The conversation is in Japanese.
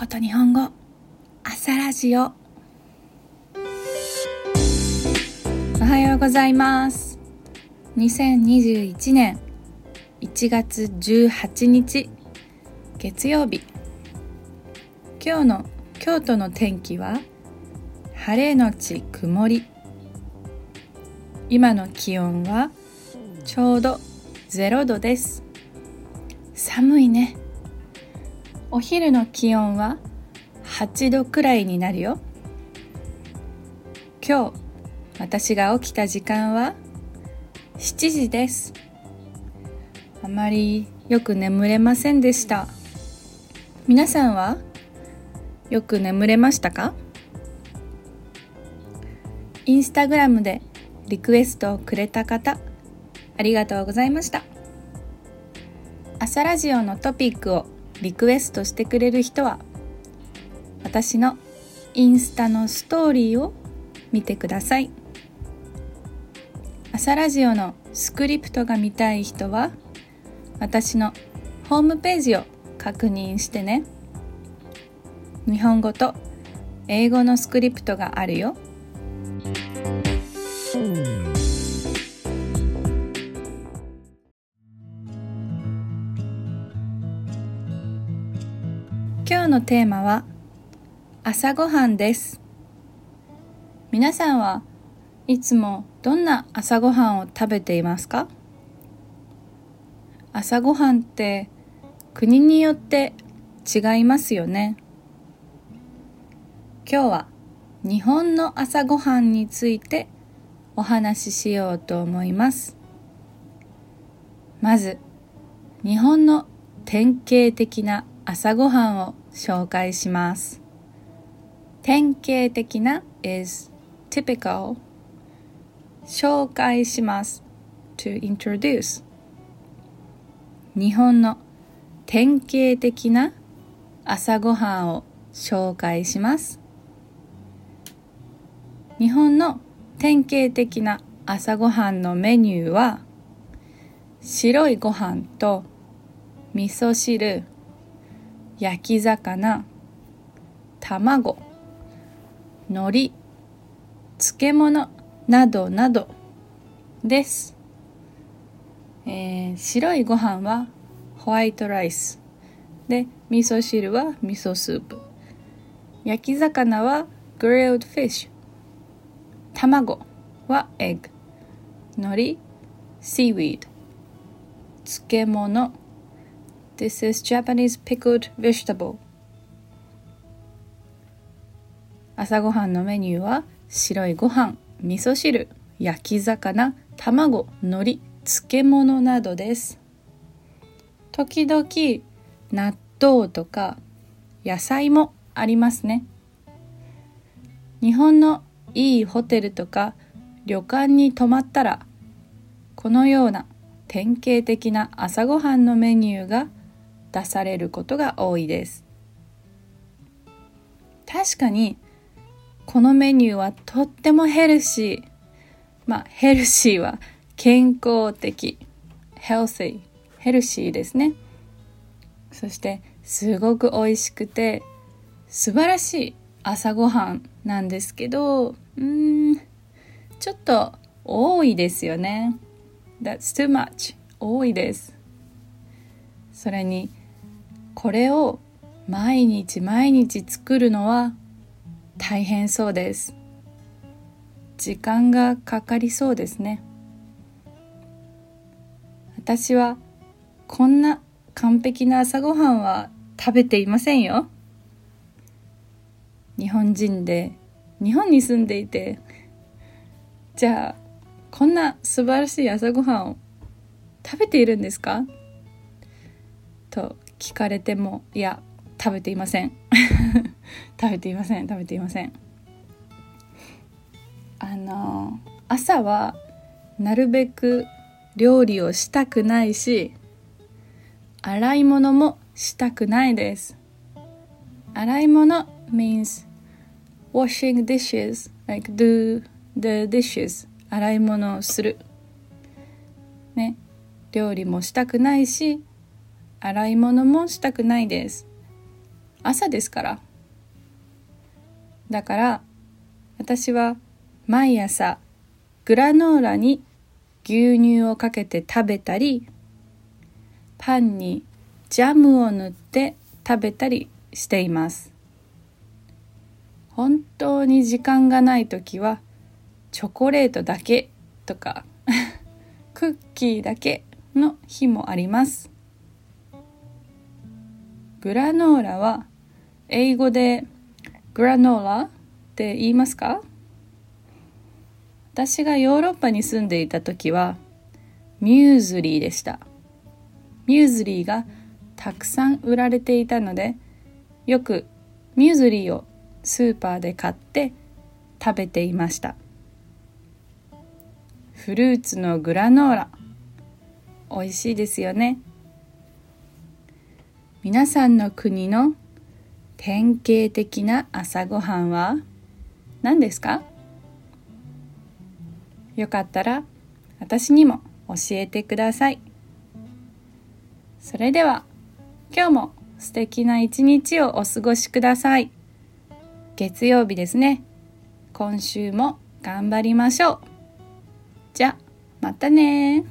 こと日本語。朝ラジオ。おはようございます。2021年1月18日月曜日。今日の京都の天気は晴れのち曇り。今の気温はちょうど0度です。寒いね。お昼の気温は8度くらいになるよ。今日私が起きた時間は7時です。あまりよく眠れませんでした。皆さんはよく眠れましたか？インスタグラムでリクエストをくれた方ありがとうございました。朝ラジオのトピックをリクエストしてくれる人は私のインスタのストーリーを見てください。朝ラジオのスクリプトが見たい人は私のホームページを確認してね。日本語と英語のスクリプトがあるよ。今日のテーマは朝ごはんです。皆さんはいつもどんな朝ごはんを食べていますか？朝ごはんって国によって違いますよね。今日は日本の朝ごはんについてお話ししようと思います。まず日本の典型的な朝ごはんを紹介します。典型的な is typical 紹介します。to introduce 日本の典型的な朝ごはんを紹介します。日本の典型的な朝ごはんのメニューは白いご飯と味噌汁。焼き魚卵海苔漬物などなどです、えー、白いご飯はホワイトライス。で味噌汁は味噌スープ。焼き魚はグリルドフィッシュ。卵はエッグ。海苔シーウィード漬物 This is Japanese pickled vegetable. 朝ごはんのメニューは白いご飯、味噌汁、焼き魚、卵、海苔、漬物などです。時々納豆とか野菜もありますね。日本のいいホテルとか旅館に泊まったらこのような典型的な朝ごはんのメニューが出されることが多いです。確かにこのメニューはとってもヘルシー。まあヘルシーは健康的 healthy ヘルシーですね。そしてすごく美味しくて素晴らしい朝ごはんなんですけどうんちょっと多いですよね。That's too much 多いです。それにこれを毎日毎日作るのは大変そうです。時間がかかりそうですね。私はこんな完璧な朝ごはんは食べていませんよ。日本人で日本に住んでいて。じゃあこんな素晴らしい朝ごはんを食べているんですか？と聞かれてもいや 食べていません。食べていません食べていません。あの朝はなるべく料理をしたくないし洗い物もしたくないです。洗い物 means washing dishes like do the dishes. 洗い物をする。ね。料理もしたくないし洗い物もしたくないです。朝ですから。だから私は毎朝グラノーラに牛乳をかけて食べたりパンにジャムを塗って食べたりしています。本当に時間がない時はチョコレートだけとか クッキーだけの日もあります。グラノーラは英語でグラノーラって言いますか？私がヨーロッパに住んでいた時はミューズリーでした。ミューズリーがたくさん売られていたのでよくミューズリーをスーパーで買って食べていました。フルーツのグラノーラ。美味しいですよね。皆さんの国の典型的な朝ごはんは？何ですか？よかったら私にも教えてください。それでは今日も素敵な一日をお過ごしください。月曜日ですね。今週も頑張りましょう。じゃまたね